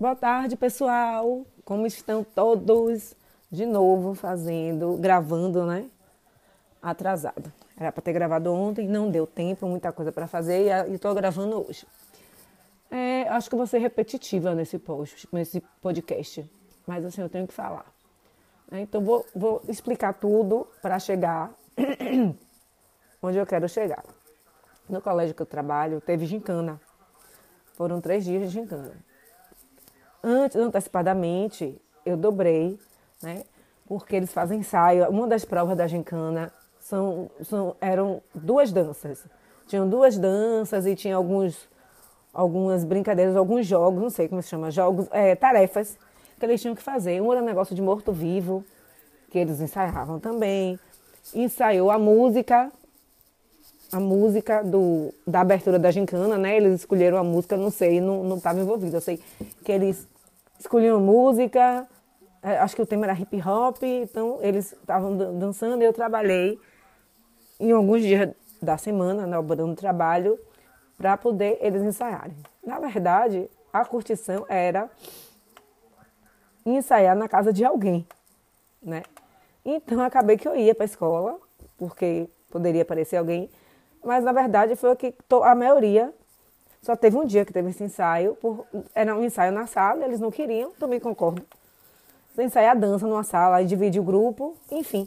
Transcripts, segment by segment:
Boa tarde, pessoal. Como estão todos? De novo fazendo, gravando, né? Atrasado. Era para ter gravado ontem, não deu tempo, muita coisa para fazer e estou gravando hoje. É, acho que vou ser repetitiva nesse post, nesse podcast, mas assim eu tenho que falar. É, então vou, vou explicar tudo para chegar onde eu quero chegar. No colégio que eu trabalho teve gincana. Foram três dias de gincana. Antes, antecipadamente, eu dobrei, né? Porque eles fazem ensaio. Uma das provas da gincana são, são, eram duas danças. Tinham duas danças e tinha alguns, algumas brincadeiras, alguns jogos, não sei como se chama, jogos, é, tarefas que eles tinham que fazer. Um era um negócio de morto-vivo, que eles ensaiavam também. Ensaiou a música, a música do, da abertura da gincana, né? Eles escolheram a música, não sei, não estava envolvido. Eu sei que eles escolhiam a música, é, acho que o tema era hip hop, então eles estavam dançando e eu trabalhei em alguns dias da semana, né, o trabalho, para poder eles ensaiarem. Na verdade, a curtição era ensaiar na casa de alguém, né? Então acabei que eu ia para a escola, porque poderia aparecer alguém, mas na verdade foi que a maioria só teve um dia que teve esse ensaio, por, era um ensaio na sala, eles não queriam, também concordo. Ensaiar dança numa sala, e dividir o grupo, enfim.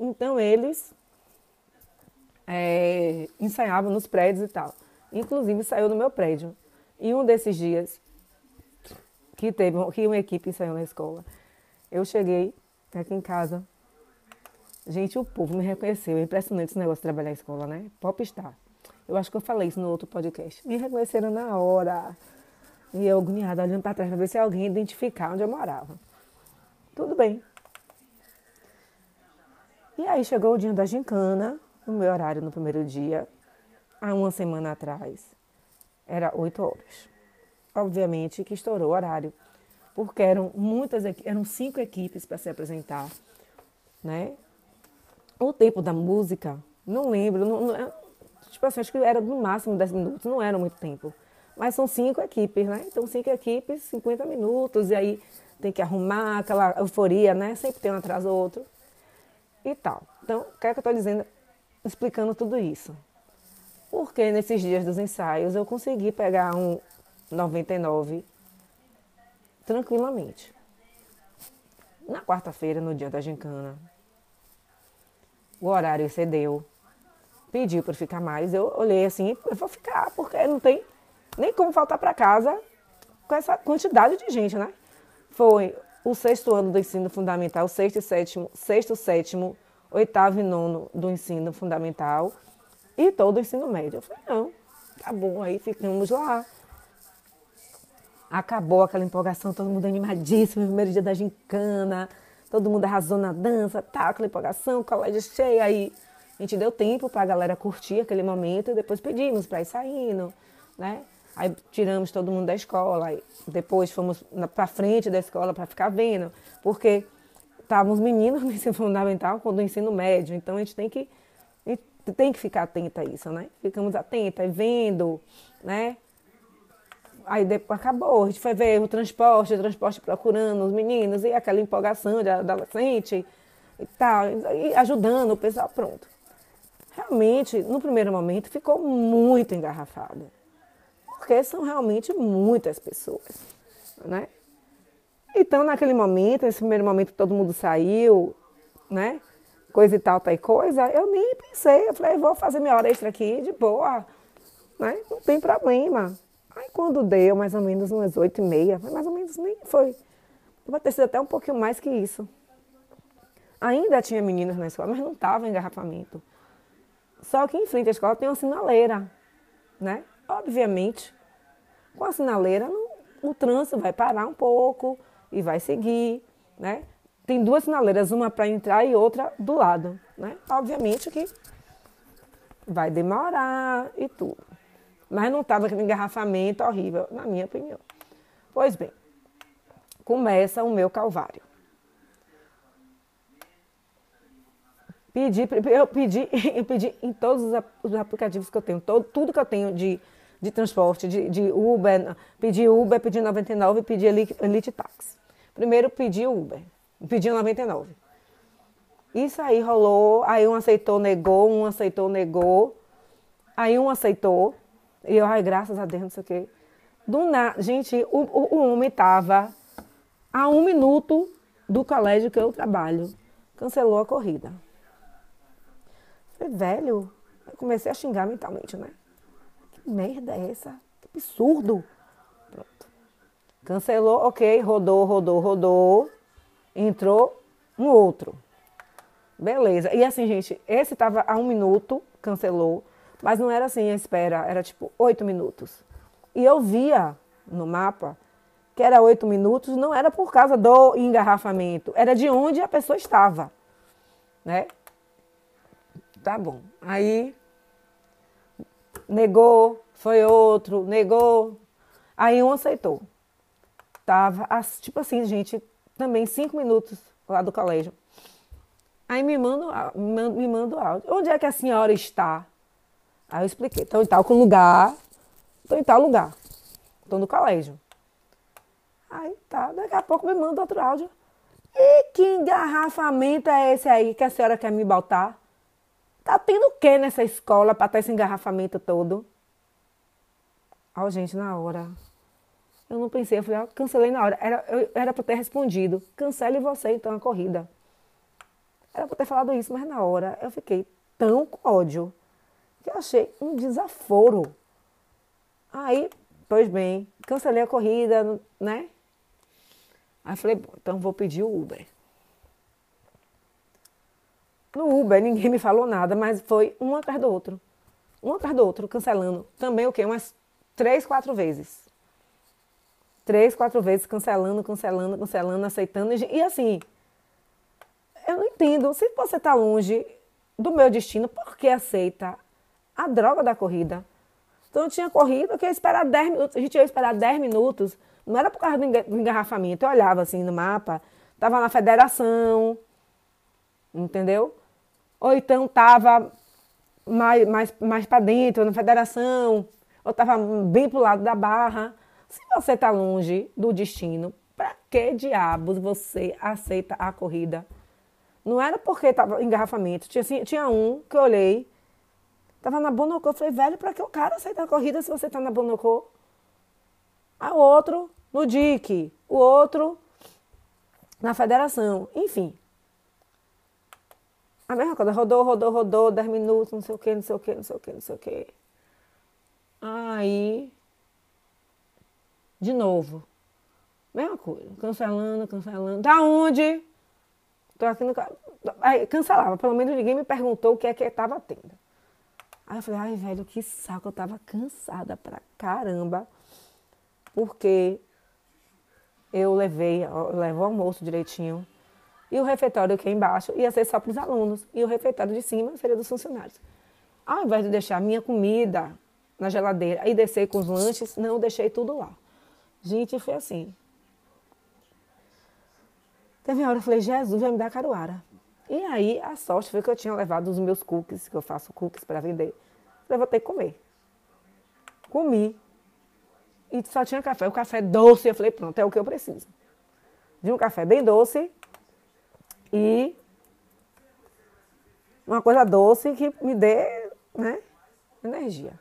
Então eles é, ensaiavam nos prédios e tal. Inclusive saiu no meu prédio. E um desses dias que teve que uma equipe ensaiou na escola, eu cheguei aqui em casa. Gente, o povo me reconheceu. É impressionante esse negócio de trabalhar em escola, né? Popstar. Eu acho que eu falei isso no outro podcast. Me reconheceram na hora. E eu agoniada, olhando para trás para ver se alguém identificar onde eu morava. Tudo bem. E aí chegou o dia da gincana o meu horário no primeiro dia, há uma semana atrás, era 8 horas. Obviamente que estourou o horário, porque eram muitas, eram cinco equipes para se apresentar, né? O tempo da música, não lembro, não, tipo assim, acho que era no máximo 10 minutos, não era muito tempo. Mas são cinco equipes, né? Então, cinco equipes, 50 minutos, e aí tem que arrumar aquela euforia, né? Sempre tem um atrás do outro e tal. Então, o que é que eu estou dizendo? explicando tudo isso. Porque nesses dias dos ensaios eu consegui pegar um 99 tranquilamente. Na quarta-feira, no dia da gincana, o horário excedeu. Pediu para ficar mais. Eu olhei assim, eu vou ficar, porque não tem nem como faltar para casa com essa quantidade de gente, né? Foi o sexto ano do ensino fundamental, sexto e sétimo, sexto, sétimo, oitavo e nono do ensino fundamental e todo o ensino médio. Eu falei, não, tá bom, aí ficamos lá. Acabou aquela empolgação, todo mundo animadíssimo, primeiro dia da gincana, todo mundo arrasou na dança, tá, aquela empolgação, colégio cheio, aí a gente deu tempo para a galera curtir aquele momento e depois pedimos para ir saindo, né? Aí tiramos todo mundo da escola, depois fomos para frente da escola para ficar vendo, porque estavam meninos no ensino fundamental com o ensino médio, então a gente tem que, gente tem que ficar atenta a isso, né? Ficamos atentas, vendo, né? Aí depois acabou, a gente foi ver o transporte, o transporte procurando os meninos, e aquela empolgação de adolescente e tal, e ajudando o pessoal, pronto. Realmente, no primeiro momento, ficou muito engarrafado. Porque são realmente muitas pessoas, né? Então, naquele momento, nesse primeiro momento todo mundo saiu, né? Coisa e tal, tal e coisa, eu nem pensei. Eu falei, vou fazer minha hora extra aqui de boa, né? Não tem problema. Aí quando deu mais ou menos umas oito e meia, mais ou menos nem foi. Pode ter sido até um pouquinho mais que isso. Ainda tinha meninas na escola, mas não estava engarrafamento. Só que em frente à escola tem uma sinaleira, né? Obviamente, com a sinaleira, o trânsito vai parar um pouco, e vai seguir, né? Tem duas sinaleiras, uma para entrar e outra do lado, né? Obviamente que vai demorar e tudo. Mas não estava aquele engarrafamento horrível, na minha opinião. Pois bem, começa o meu calvário. Pedi, eu pedi, eu pedi em todos os aplicativos que eu tenho, todo, tudo que eu tenho de de transporte, de, de Uber, pedi Uber, pedi 99 e pedi Elite, Elite Taxi. Primeiro pedi Uber, pedi 99. Isso aí rolou, aí um aceitou, negou, um aceitou, negou. Aí um aceitou, e eu, ai, graças a Deus, não sei o quê. Do nada, gente, o, o, o homem tava a um minuto do colégio que eu trabalho. Cancelou a corrida. Falei, velho, eu comecei a xingar mentalmente, né? Que merda é essa? Que absurdo. Pronto. Cancelou, ok, rodou, rodou, rodou. Entrou um outro. Beleza. E assim, gente, esse tava a um minuto, cancelou. Mas não era assim a espera, era tipo oito minutos. E eu via no mapa que era oito minutos, não era por causa do engarrafamento, era de onde a pessoa estava, né? Tá bom. Aí negou, foi outro, negou. Aí um aceitou. Tava, tipo assim, gente, também cinco minutos lá do colégio. Aí me manda, me manda o áudio. Onde é que a senhora está? Aí eu expliquei. Estou em tal lugar. Estou em tal lugar. Estou no colégio. Aí tá, daqui a pouco me manda outro áudio. E que engarrafamento é esse aí que a senhora quer me botar? Tá tendo o que nessa escola para ter esse engarrafamento todo? Ó, oh, gente, na hora. Eu não pensei, eu falei, ó, cancelei na hora. Era, eu, era para ter respondido. Cancele você então a corrida. Era para ter falado isso, mas na hora eu fiquei tão com ódio que eu achei um desaforo. Aí, pois bem, cancelei a corrida, né? Aí falei, bom, então vou pedir o Uber. No Uber ninguém me falou nada, mas foi um atrás do outro. Um atrás do outro, cancelando. Também o quê? Umas três, quatro vezes. Três, quatro vezes cancelando, cancelando, cancelando, aceitando. E assim, eu não entendo. Se você está longe do meu destino, por que aceita a droga da corrida. Então eu tinha corrido, que ia esperar 10 minutos, a gente ia esperar 10 minutos, não era por causa do engarrafamento, eu olhava assim no mapa, tava na federação, entendeu? Ou então tava mais, mais, mais para dentro, na federação, ou tava bem pro lado da barra. Se você está longe do destino, para que diabos você aceita a corrida? Não era porque estava engarrafamento. Tinha, assim, tinha um que eu olhei, Tava na Bonocô. Eu falei, velho, para que o cara sair da corrida se você tá na Bonocô? A outro no DIC, o outro na federação, enfim. A mesma coisa, rodou, rodou, rodou, 10 minutos, não sei o que, não sei o que, não sei o que, não sei o que. Aí, de novo, mesma coisa, cancelando, cancelando. Da onde? Tô aqui no. Aí, cancelava, pelo menos ninguém me perguntou o que é que estava tendo. Aí eu falei, ai, velho, que saco. Eu tava cansada pra caramba. Porque eu levei, eu levo o almoço direitinho. E o refeitório aqui embaixo ia ser só para os alunos. E o refeitório de cima seria dos funcionários. Ao invés de deixar minha comida na geladeira e descer com os lanches, não, deixei tudo lá. Gente, foi assim. Teve uma hora que eu falei, Jesus vai me dar caruara. E aí a sorte foi que eu tinha levado os meus cookies, que eu faço cookies para vender. Eu vou ter que comer. Comi. E só tinha café. O café doce. Eu falei, pronto, é o que eu preciso. De um café bem doce e uma coisa doce que me dê, né, energia.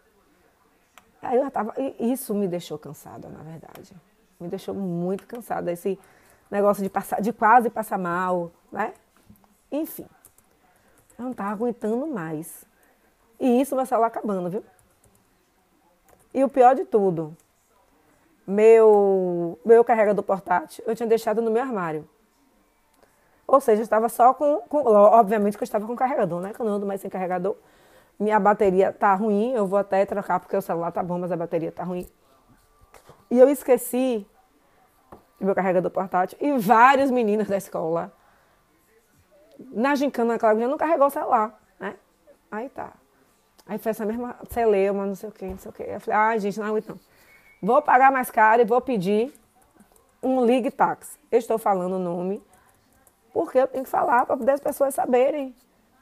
Aí eu tava, isso me deixou cansada, na verdade. Me deixou muito cansada esse negócio de passar, de quase passar mal, né? Enfim, eu não estava aguentando mais. E isso meu celular acabando, viu? E o pior de tudo, meu, meu carregador portátil eu tinha deixado no meu armário. Ou seja, eu estava só com, com, Obviamente que eu estava com carregador, né? Que eu não ando mais sem carregador. Minha bateria tá ruim, eu vou até trocar porque o celular tá bom, mas a bateria tá ruim. E eu esqueci meu carregador portátil e vários meninos da escola na gincana, a Cláudia não carregou o celular, né? Aí tá. Aí foi essa mesma celeuma, não sei o que, não sei o que. Eu falei, ai, ah, gente, não aguento não. Vou pagar mais caro e vou pedir um Ligue Tax. Eu estou falando o nome, porque eu tenho que falar para poder as pessoas saberem,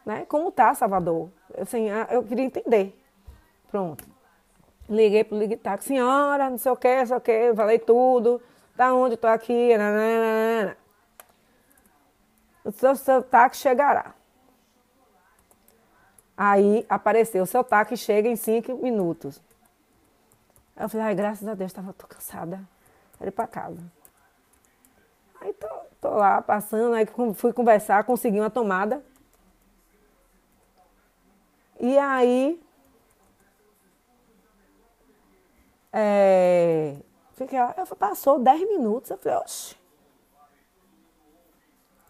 né? Como tá Salvador. Assim, ah, eu queria entender. Pronto. Liguei pro Ligue Táxi, senhora, não sei o que, não sei o que, falei tudo. Da onde tô aqui? Nananana. O seu, seu táxi chegará. Aí apareceu, o seu táxi chega em cinco minutos. Eu falei, ai, graças a Deus, estava cansada. Quero ir para casa. Aí tô, tô lá passando, aí fui conversar, consegui uma tomada. E aí. É, fiquei lá, passou 10 minutos. Eu falei, oxe.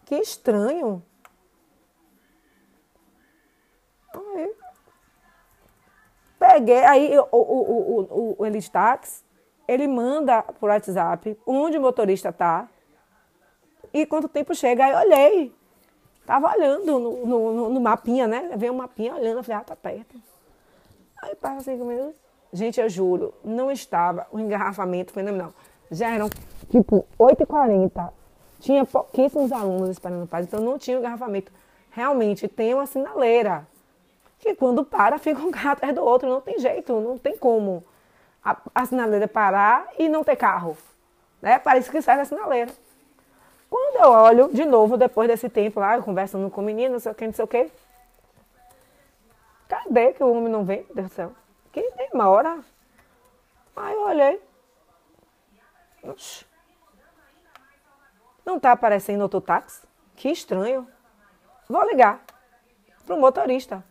Que estranho. Aí, peguei, aí o, o, o, o, o Elite Tax, ele manda por WhatsApp onde o motorista tá e quanto tempo chega. Aí olhei, tava olhando no, no, no mapinha, né? Veio um mapinha olhando, eu falei, ah, tá perto. Aí passa cinco minutos. Gente, eu juro, não estava o engarrafamento fenomenal. Já eram tipo 8h40. Tinha pouquíssimos alunos esperando o pai, então não tinha o engarrafamento. Realmente tem uma sinaleira que quando para, fica um carro atrás do outro. Não tem jeito, não tem como a, a sinaleira parar e não ter carro. Né? Parece que sai da sinaleira. Quando eu olho, de novo, depois desse tempo lá, conversando com o menino, não sei o que, não sei o que. Cadê que o homem não vem? Meu Deus do céu. Que demora. Aí eu olhei. Oxi. Não tá aparecendo outro táxi? Que estranho. Vou ligar pro motorista.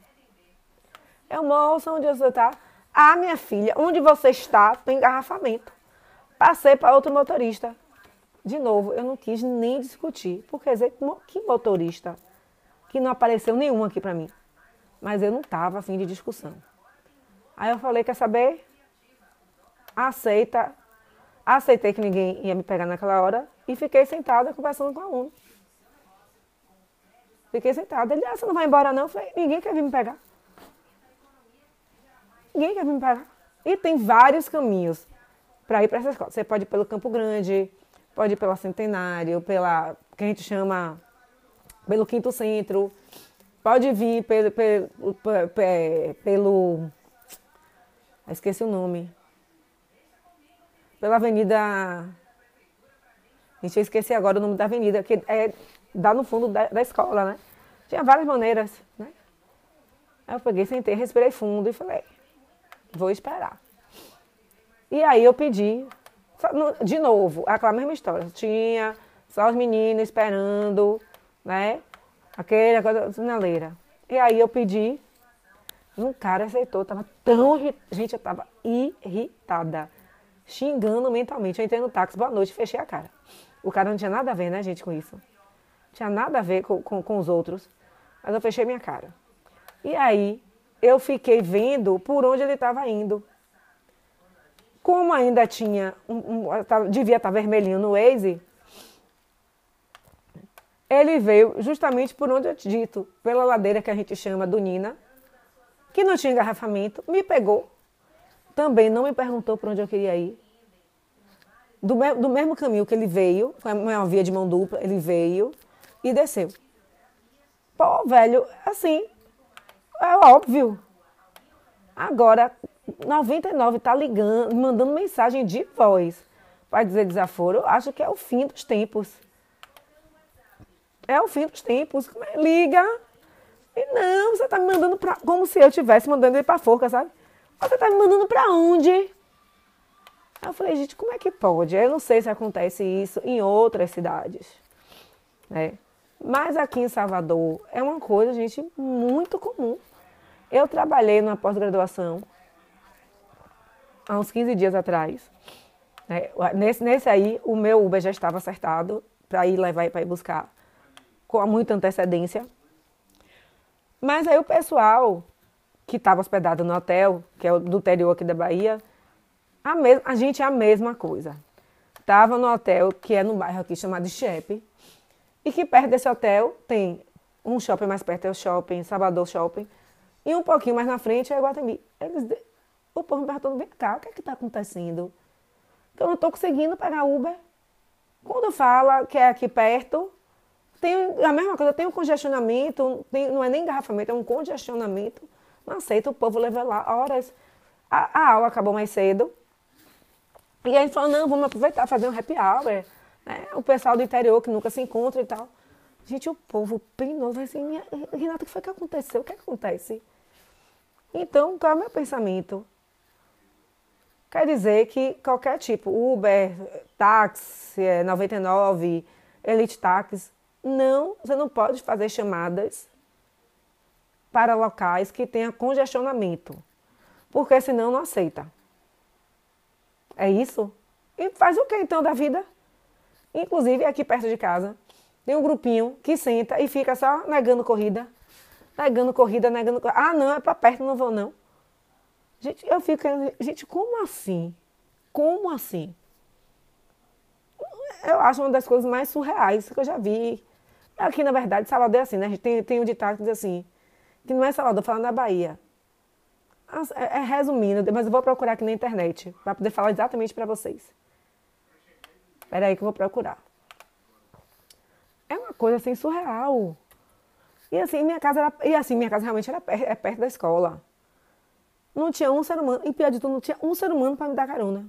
Eu, moça, onde você está? Ah, minha filha, onde você está tem engarrafamento. Passei para outro motorista. De novo, eu não quis nem discutir. Porque que motorista? Que não apareceu nenhum aqui para mim. Mas eu não estava afim de discussão. Aí eu falei, quer saber? Aceita. Aceitei que ninguém ia me pegar naquela hora e fiquei sentada conversando com o aluno. Fiquei sentada. Ele, ah, você não vai embora não? Eu falei, ninguém quer vir me pegar. Ninguém quer vir me pagar. E tem vários caminhos para ir para essa escola. Você pode ir pelo Campo Grande, pode ir pela Centenário, pela que a gente chama pelo Quinto Centro, pode vir pelo, pelo, pelo, pelo esqueci o nome, pela Avenida, gente, eu esqueci agora o nome da avenida, que é, dá no fundo da, da escola, né? Tinha várias maneiras, né? Aí eu peguei, sentei, respirei fundo e falei, vou esperar. E aí eu pedi, de novo, aquela mesma história. Tinha só os meninos esperando, né? Aquela coisa sinaleira. E aí eu pedi, um cara aceitou, tava tão. Gente, eu tava irritada, xingando mentalmente. Eu entrei no táxi, boa noite, fechei a cara. O cara não tinha nada a ver, né, gente, com isso. Não tinha nada a ver com, com, com os outros. Mas eu fechei minha cara. E aí eu fiquei vendo por onde ele estava indo. Como ainda tinha, um, um, devia estar tá vermelhinho no Waze, ele veio justamente por onde eu te dito, pela ladeira que a gente chama do Nina, que não tinha engarrafamento, me pegou. Também não me perguntou por onde eu queria ir. Do, me, do mesmo caminho que ele veio, foi uma via de mão dupla, ele veio e desceu. Pô, velho, assim, é óbvio. Agora, 99 está ligando, mandando mensagem de voz para dizer desaforo. Eu acho que é o fim dos tempos. É o fim dos tempos. É? Liga. E não, você está me mandando para. Como se eu estivesse mandando ele para forca, sabe? Você está me mandando para onde? Aí eu falei, gente, como é que pode? Eu não sei se acontece isso em outras cidades. Né? Mas aqui em Salvador é uma coisa, gente, muito comum. Eu trabalhei numa pós-graduação há uns 15 dias atrás. É, nesse, nesse aí, o meu Uber já estava acertado para ir levar e para ir buscar com muita antecedência. Mas aí o pessoal que estava hospedado no hotel, que é do interior aqui da Bahia, a, a gente é a mesma coisa. Estava no hotel, que é no bairro aqui chamado Chepe, e que perto desse hotel tem um shopping mais perto, é o shopping, Salvador Shopping, e um pouquinho mais na frente é Guatemi. Eles, o povo me perguntando, vem cá, o que é que está acontecendo? Eu não estou conseguindo pegar Uber. Quando fala que é aqui perto, tem a mesma coisa, tem um congestionamento, tem, não é nem engarrafamento, é um congestionamento. Não aceita, o povo leva lá horas. a, a aula acabou mais cedo. E aí falou, não, vamos aproveitar, fazer um happy hour. Né? O pessoal do interior que nunca se encontra e tal. Gente, o povo penoso, assim, Renata, o que foi que aconteceu? O que, é que acontece? Então, qual é o meu pensamento? Quer dizer que qualquer tipo, Uber, táxi, 99, é, Elite Táxi, não, você não pode fazer chamadas para locais que tenha congestionamento, porque senão não aceita. É isso? E faz o que então da vida? Inclusive aqui perto de casa, tem um grupinho que senta e fica só negando corrida, negando corrida, negando corrida. Ah, não, é para perto, não vou não. Gente, eu fico, gente, como assim? Como assim? Eu acho uma das coisas mais surreais que eu já vi. Aqui, na verdade, Salvador é assim, né? A gente tem, tem um ditado que diz assim, que não é Salvador, falando da Bahia. É, é resumindo, mas eu vou procurar aqui na internet, para poder falar exatamente para vocês. Espera aí que eu vou procurar. É uma coisa assim surreal. E assim, minha casa era, e assim, minha casa realmente era perto, é perto da escola. Não tinha um ser humano, e pior de tudo, não tinha um ser humano para me dar carona.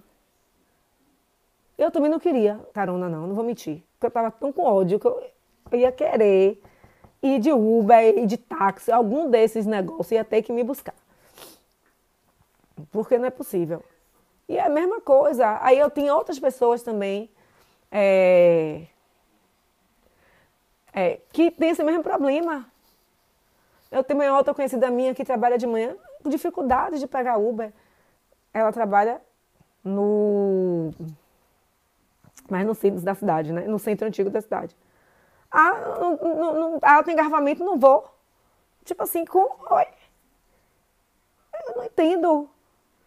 Eu também não queria carona, não, não vou mentir. Porque eu estava tão com ódio que eu, ia querer ir de Uber, ir de táxi, algum desses negócios ia ter que me buscar. Porque não é possível. E é a mesma coisa. Aí eu tinha outras pessoas também é, é, que têm esse mesmo problema. Eu tenho uma outra conhecida minha que trabalha de manhã dificuldade de pegar Uber. Ela trabalha no. mais no centro da cidade, né? No centro antigo da cidade. Ah, não, não, não, ah, tem engarrafamento, não vou. Tipo assim, com. Oi. Eu não entendo.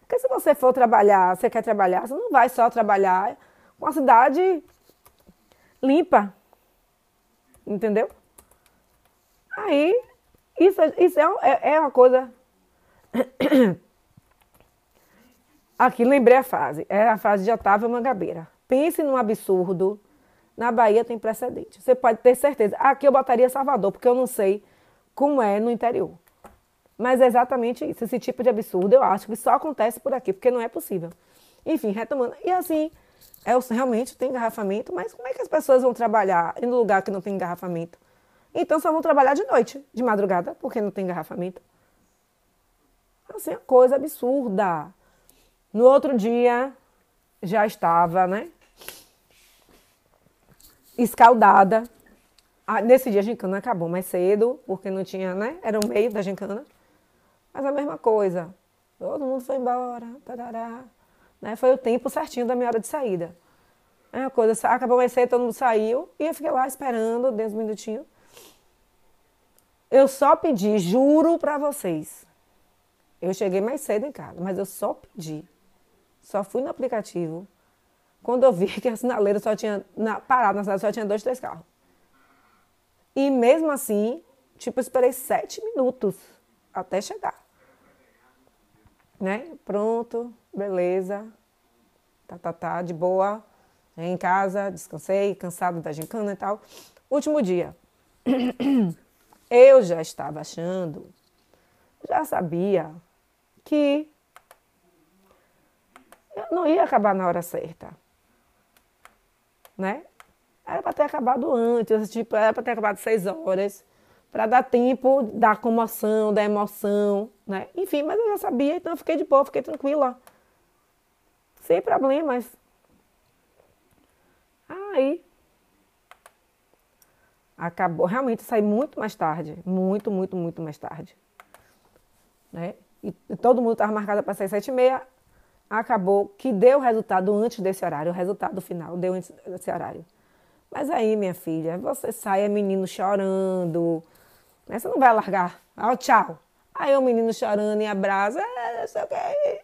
Porque se você for trabalhar, você quer trabalhar, você não vai só trabalhar com a cidade limpa. Entendeu? Aí, isso, isso é, é, é uma coisa Aqui, lembrei a frase. É a frase de Otávio Mangabeira. Pense num absurdo. Na Bahia tem precedente. Você pode ter certeza. Aqui eu botaria Salvador, porque eu não sei como é no interior. Mas é exatamente isso. Esse tipo de absurdo eu acho que só acontece por aqui, porque não é possível. Enfim, retomando. E assim, é, realmente tem engarrafamento, mas como é que as pessoas vão trabalhar em um lugar que não tem engarrafamento? Então só vão trabalhar de noite, de madrugada, porque não tem engarrafamento. Assim, uma coisa absurda. No outro dia, já estava, né? Escaldada. Ah, nesse dia a gincana acabou mais cedo, porque não tinha, né? Era o meio da gincana. Mas a mesma coisa. Todo mundo foi embora. Tarará, né? Foi o tempo certinho da minha hora de saída. É uma coisa, acabou mais cedo, todo mundo saiu. E eu fiquei lá esperando, dentro um minutinho. Eu só pedi, juro para vocês, eu cheguei mais cedo em casa, mas eu só pedi. Só fui no aplicativo. Quando eu vi que a sinaleira só tinha na, parado na cidade, só tinha dois, três carros. E mesmo assim, tipo, eu esperei sete minutos até chegar. Né? Pronto, beleza. Tá, tá, tá, de boa. Em casa, descansei, cansado da gincana e tal. Último dia. Eu já estava achando, já sabia que eu não ia acabar na hora certa. Né? Era para ter acabado antes, tipo, era para ter acabado seis horas, para dar tempo da comoção, da emoção, né? Enfim, mas eu já sabia, então eu fiquei de boa, fiquei tranquila. Sem problemas. Aí acabou, realmente saí muito mais tarde, muito, muito, muito mais tarde. Né? E, todo mundo estava marcado para sair sete e meia, acabou que deu o resultado antes desse horário, o resultado final deu antes desse horário. Mas aí, minha filha, você sai, é menino chorando, né? você não vai largar, ó, tchau. Aí o menino chorando em abraço, é, sei o quê.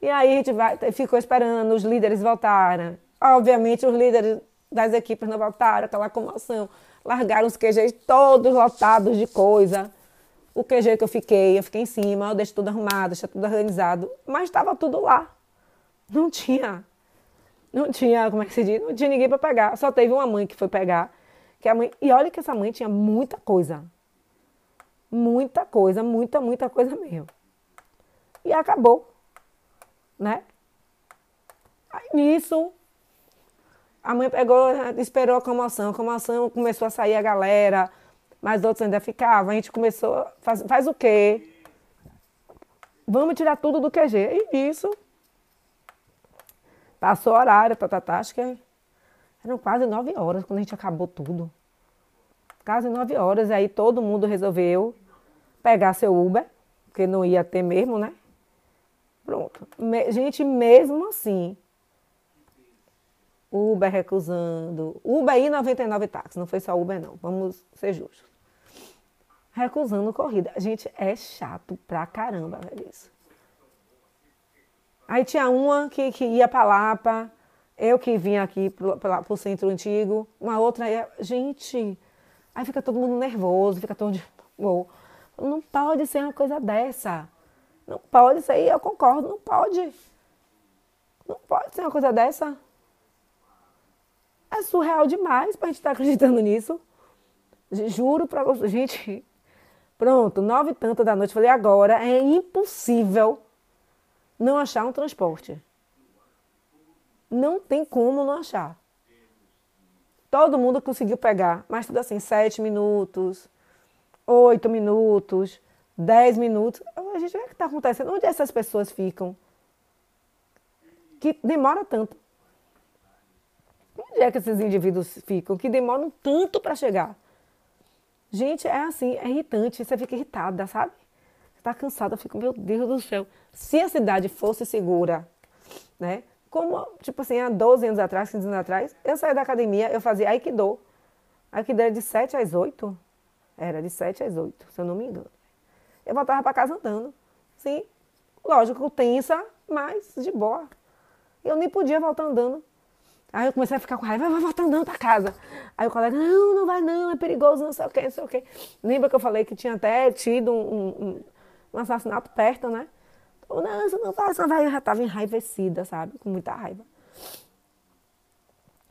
E aí a gente vai, ficou esperando os líderes voltarem. Obviamente os líderes das equipes não voltaram, aquela comoção. Largaram os QGs todos lotados de coisa o QG que eu fiquei, eu fiquei em cima, eu deixei tudo arrumado, deixei tudo organizado, mas estava tudo lá. Não tinha, não tinha, como é que se diz? Não tinha ninguém para pegar. Só teve uma mãe que foi pegar, que a mãe, e olha que essa mãe tinha muita coisa. Muita coisa, muita, muita coisa mesmo. E acabou. Né? Aí nisso, a mãe pegou, esperou a comoção. A comoção começou a sair a galera, mas outros ainda ficavam. A gente começou, faz, faz o quê? Vamos tirar tudo do QG. E nisso, passou o horário, tá, tá, tá, acho que eram quase nove horas quando a gente acabou tudo. Quase nove horas. E aí todo mundo resolveu pegar seu Uber, porque não ia ter mesmo, né? Pronto. Me, gente, mesmo assim, Uber recusando. Uber e 99 táxis, não foi só Uber, não. Vamos ser justos. Recusando corrida. Gente, é chato pra caramba, velho, isso. Aí tinha uma que, que ia pra Lapa, eu que vim aqui pro, pro, pro centro antigo, uma outra ia. Gente, aí fica todo mundo nervoso, fica todo. Oh, não pode ser uma coisa dessa. Não pode ser, eu concordo, não pode. Não pode ser uma coisa dessa. É surreal demais pra gente estar tá acreditando nisso. Juro pra você. Gente, pronto, nove e tanta da noite. Falei, agora é impossível não achar um transporte. Não tem como não achar. Todo mundo conseguiu pegar, mas tudo assim, sete minutos, oito minutos, dez minutos. A gente o que está acontecendo. Onde essas pessoas ficam? Que demora tanto. Onde é que esses indivíduos ficam que demoram tanto para chegar? Gente, é assim, é irritante, você fica irritada, sabe? Você tá cansada, fica, meu Deus do céu. Se a cidade fosse segura, né? Como, tipo assim, há 12 anos atrás, 15 anos atrás, eu saía da academia, eu fazia Aikido. Aikido era de 7 às 8. Era de 7 às 8, se eu não me engano. Eu voltava para casa andando. Sim, lógico, tensa, mas de boa. Eu nem podia voltar andando. Aí eu comecei a ficar com raiva, vai voltar andando para casa. Aí o colega, não, não vai não, é perigoso, não sei o quê, não sei o quê. Lembra que eu falei que tinha até tido um, um, um assassinato perto, né? Então, não, isso não não vai. Eu já estava enraivecida, sabe? Com muita raiva.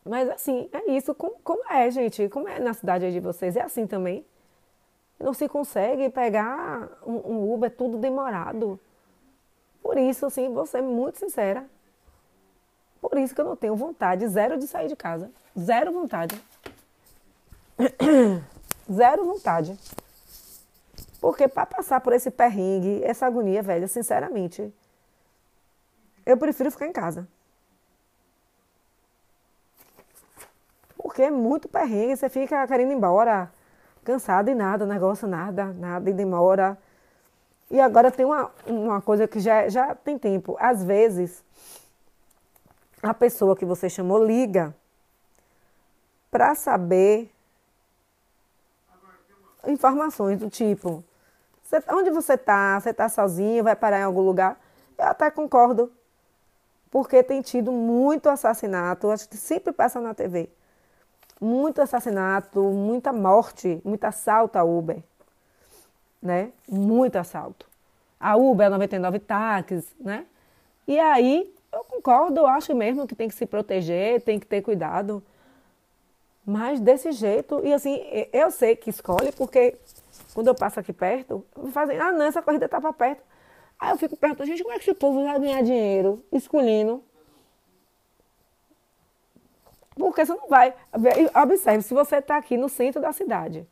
Mas assim, é isso. Como, como é, gente? Como é na cidade de vocês? É assim também? Não se consegue pegar um, um Uber, tudo demorado. Por isso, assim, vou ser muito sincera por isso que eu não tenho vontade, zero de sair de casa. Zero vontade. zero vontade. Porque para passar por esse perrengue, essa agonia, velha, sinceramente, eu prefiro ficar em casa. Porque é muito perrengue, você fica querendo ir embora, cansado e nada, negócio nada, nada, e demora. E agora tem uma, uma coisa que já, já tem tempo. Às vezes, a pessoa que você chamou liga para saber informações do tipo: onde você está? Você está sozinho? Vai parar em algum lugar? Eu até concordo, porque tem tido muito assassinato, acho que sempre passa na TV. Muito assassinato, muita morte, muito assalto a Uber. Né? Muito assalto. A Uber é 99 táxis, né? E aí eu concordo, eu acho mesmo que tem que se proteger, tem que ter cuidado. Mas desse jeito, e assim, eu sei que escolhe, porque quando eu passo aqui perto, fazem, ah, não, essa corrida tá para perto. Aí eu fico perto, gente, como é que esse povo vai ganhar dinheiro escolhendo? Porque você não vai. Observe, se você está aqui no centro da cidade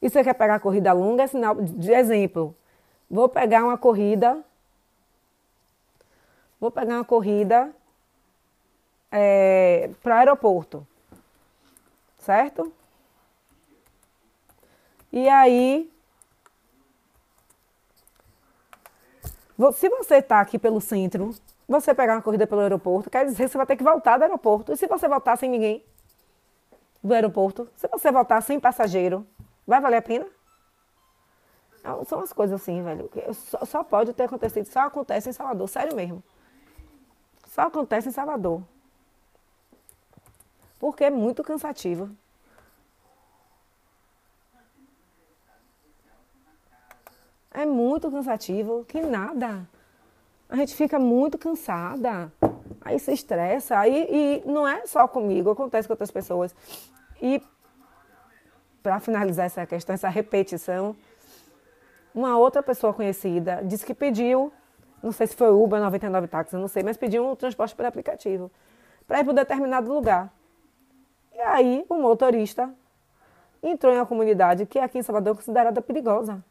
e você quer pegar a corrida longa, é sinal de exemplo. Vou pegar uma corrida vou pegar uma corrida é, para o aeroporto, certo? E aí, se você está aqui pelo centro, você pegar uma corrida pelo aeroporto, quer dizer que você vai ter que voltar do aeroporto. E se você voltar sem ninguém do aeroporto, se você voltar sem passageiro, vai valer a pena? São as coisas assim, velho. Só, só pode ter acontecido, só acontece em Salvador, sério mesmo. Só acontece em Salvador. Porque é muito cansativo. É muito cansativo que nada. A gente fica muito cansada. Aí se estressa. Aí, e não é só comigo, acontece com outras pessoas. E para finalizar essa questão, essa repetição, uma outra pessoa conhecida disse que pediu, não sei se foi Uber 99 táxi, não sei, mas pediu um transporte por aplicativo para ir para um determinado lugar. E aí o motorista entrou em uma comunidade que aqui em Salvador é considerada perigosa.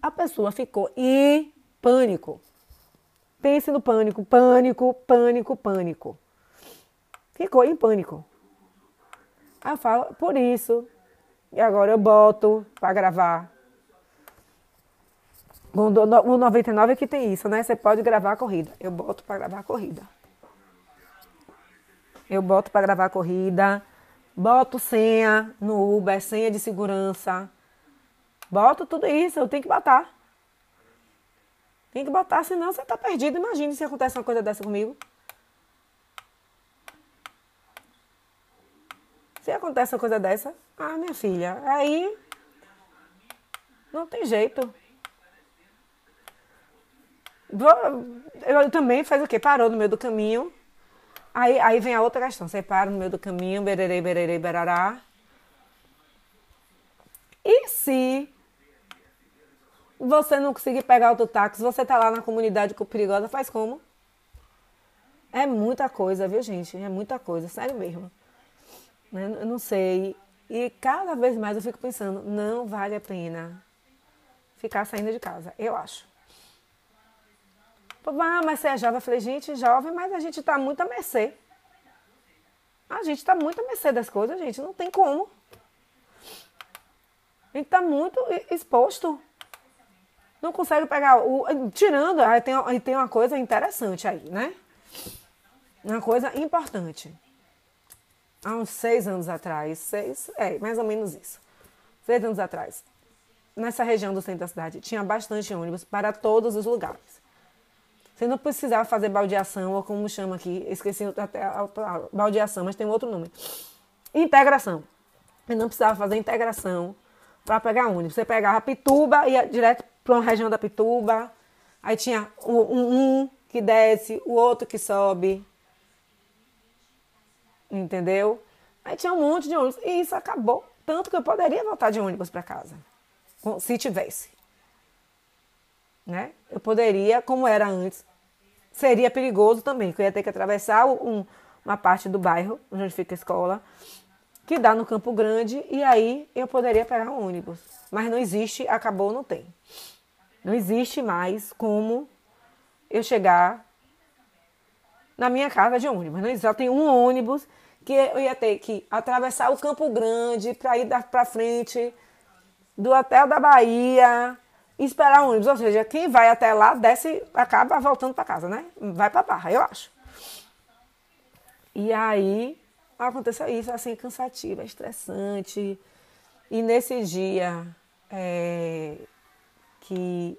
A pessoa ficou em pânico. Pense no pânico, pânico, pânico, pânico. Ficou em pânico. Aí eu falo, por isso, e agora eu boto para gravar. O 99 é que tem isso, né? Você pode gravar a corrida. Eu boto para gravar a corrida. Eu boto para gravar a corrida. Boto senha no Uber, senha de segurança. Boto tudo isso, eu tenho que botar. Tem que botar, senão você tá perdido. Imagine se acontece uma coisa dessa comigo. Se acontece uma coisa dessa, ah, minha filha, aí não tem jeito. Eu também faz o quê? Parou no meio do caminho. Aí, aí vem a outra questão. Você para no meio do caminho, bererei, bererei, berará. E se você não conseguir pegar outro táxi, você tá lá na comunidade com perigosa, faz como? É muita coisa, viu, gente? É muita coisa, sério mesmo. Né? Eu não sei. E cada vez mais eu fico pensando, não vale a pena ficar saindo de casa, eu acho. Ah, mas você é jovem. Eu falei, gente, jovem, mas a gente está muito a mercê. A gente está muito a mercê das coisas, gente. Não tem como. A gente está muito exposto. Não consegue pegar o. Tirando, aí tem, aí tem uma coisa interessante aí, né? Uma coisa importante. Há uns seis anos atrás, seis, é, mais ou menos isso. Seis anos atrás, nessa região do centro da cidade, tinha bastante ônibus para todos os lugares. Você não precisava fazer baldeação, ou como chama aqui, esqueci até a, baldeação, mas tem outro nome. Integração. Você não precisava fazer integração para pegar ônibus. Você pegava Pituba e ia direto para uma região da Pituba. Aí tinha um, um que desce, o outro que sobe. Entendeu? Aí tinha um monte de ônibus. E isso acabou. Tanto que eu poderia voltar de ônibus para casa. Se tivesse né? Eu poderia, como era antes, seria perigoso também, que eu ia ter que atravessar um, uma parte do bairro onde fica a escola, que dá no Campo Grande, e aí eu poderia pegar um ônibus. Mas não existe, acabou, não tem. Não existe mais como eu chegar na minha casa de ônibus. Não só tem um ônibus que eu ia ter que atravessar o Campo Grande para ir para frente do hotel da Bahia, esperar o ônibus. Ou seja, quem vai até lá desce, acaba voltando para casa, né? Vai para Barra, eu acho. E aí aconteceu isso, assim, cansativo, estressante. E nesse dia é, que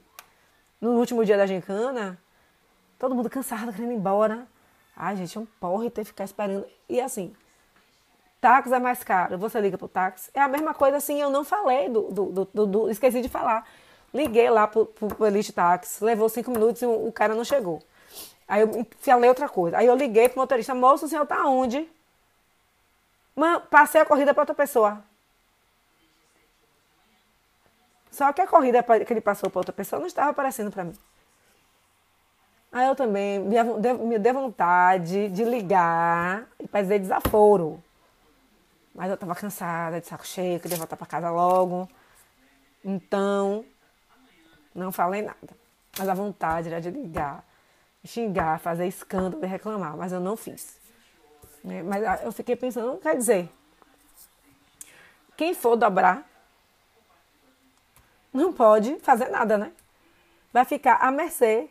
no último dia da gincana, todo mundo cansado, querendo ir embora. Ai, gente, é um porre ter que ficar esperando. E assim, táxi é mais caro, você liga pro táxi. É a mesma coisa assim, eu não falei do, do, do, do esqueci de falar. Liguei lá pro, pro, Elite Táxi, levou cinco minutos e o, o, cara não chegou. Aí eu falei outra coisa. Aí eu liguei pro motorista, moço, o senhor tá onde? Man, passei a corrida para outra pessoa. Só que a corrida que ele passou para outra pessoa não estava aparecendo para mim. Aí eu também me deu vontade de ligar e fazer desaforo. Mas eu estava cansada, de saco cheio, queria voltar para casa logo. Então, não falei nada. Mas a vontade era de ligar, xingar, fazer escândalo e reclamar. Mas eu não fiz. Né? Mas ah, eu fiquei pensando, quer dizer, quem for dobrar não pode fazer nada, né? Vai ficar à mercê.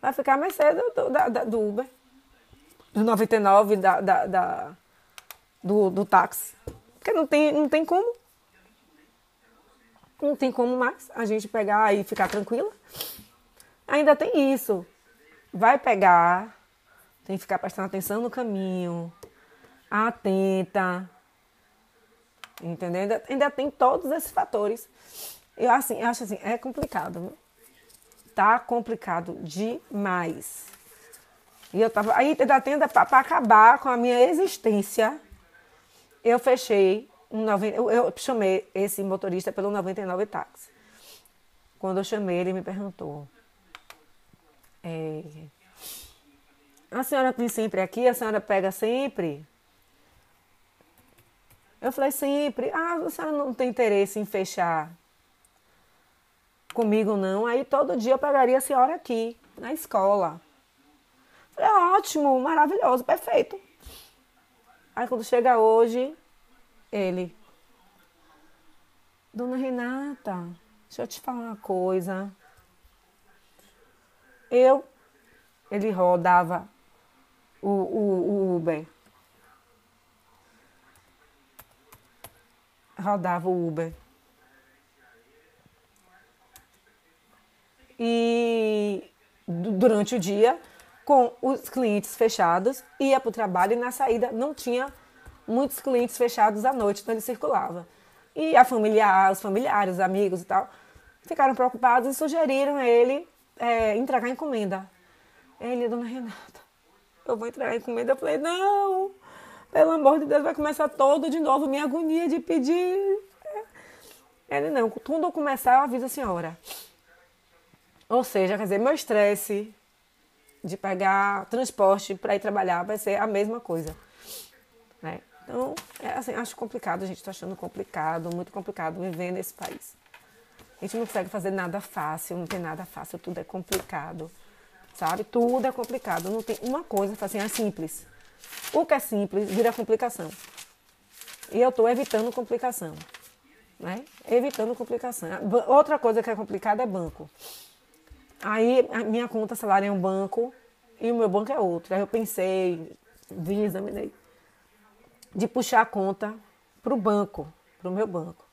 Vai ficar à mercê do, do, da, do Uber. Do 99, da, da, da, do, do táxi. Porque não tem, não tem como não tem como mais a gente pegar e ficar tranquila. Ainda tem isso. Vai pegar, tem que ficar prestando atenção no caminho, atenta. Entendeu? Ainda, ainda tem todos esses fatores. Eu, assim, eu acho assim, é complicado. Tá complicado demais. E eu tava. Aí ainda para acabar com a minha existência. Eu fechei 90, eu, eu chamei esse motorista pelo 99 táxi. Quando eu chamei, ele me perguntou: é, A senhora vem sempre aqui? A senhora pega sempre? Eu falei: Sempre. Ah, a senhora não tem interesse em fechar comigo, não? Aí todo dia eu pegaria a senhora aqui, na escola. Falei: Ótimo, maravilhoso, perfeito. Aí quando chega hoje, ele. Dona Renata, deixa eu te falar uma coisa. Eu, ele rodava o, o, o Uber. Rodava o Uber. E durante o dia, com os clientes fechados, ia para o trabalho e na saída não tinha muitos clientes fechados à noite, então ele circulava. E a familiar, os familiares, os amigos e tal, ficaram preocupados e sugeriram a ele é, entregar encomenda. Ele, dona Renata, eu vou entregar encomenda. Eu falei, não, pelo amor de Deus, vai começar todo de novo, minha agonia de pedir. Ele, não, quando começar, eu aviso a senhora. Ou seja, quer dizer, meu estresse de pegar transporte para ir trabalhar vai ser a mesma coisa. Então, é assim, acho complicado, gente está achando complicado, muito complicado viver nesse país. A gente não consegue fazer nada fácil, não tem nada fácil, tudo é complicado. Sabe? Tudo é complicado. Não tem uma coisa assim, é simples. O que é simples vira complicação. E eu estou evitando complicação. Né? Evitando complicação. Outra coisa que é complicada é banco. Aí a minha conta salário é um banco e o meu banco é outro. Aí eu pensei, vi, examinei de puxar a conta para o banco, para o meu banco.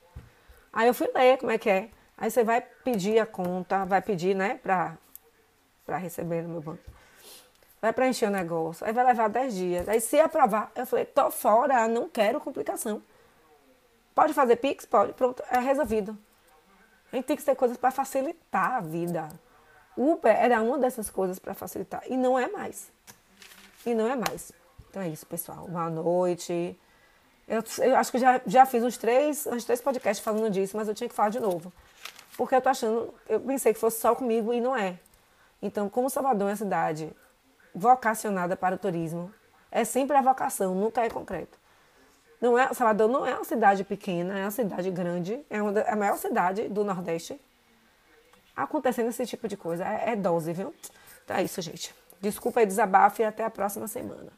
Aí eu fui ler como é que é. Aí você vai pedir a conta, vai pedir, né, para receber no meu banco. Vai preencher o negócio, aí vai levar 10 dias. Aí se aprovar, eu falei, tô fora, não quero complicação. Pode fazer Pix? Pode. Pronto, é resolvido. A gente tem que ter coisas para facilitar a vida. Uber era uma dessas coisas para facilitar. E não é mais. E não é mais. Então é isso, pessoal. Boa noite. Eu, eu, acho que já, já fiz uns três, uns três podcasts falando disso, mas eu tinha que falar de novo. Porque eu tô achando, eu pensei que fosse só comigo e não é. Então, como Salvador é uma cidade vocacionada para o turismo, é sempre a vocação, nunca é concreto. Não é, Salvador não é uma cidade pequena, é uma cidade grande, é uma, a maior cidade do Nordeste. Acontecendo esse tipo de coisa, é, é dose, viu? Então é isso, gente. Desculpa aí, desabafo e até a próxima semana.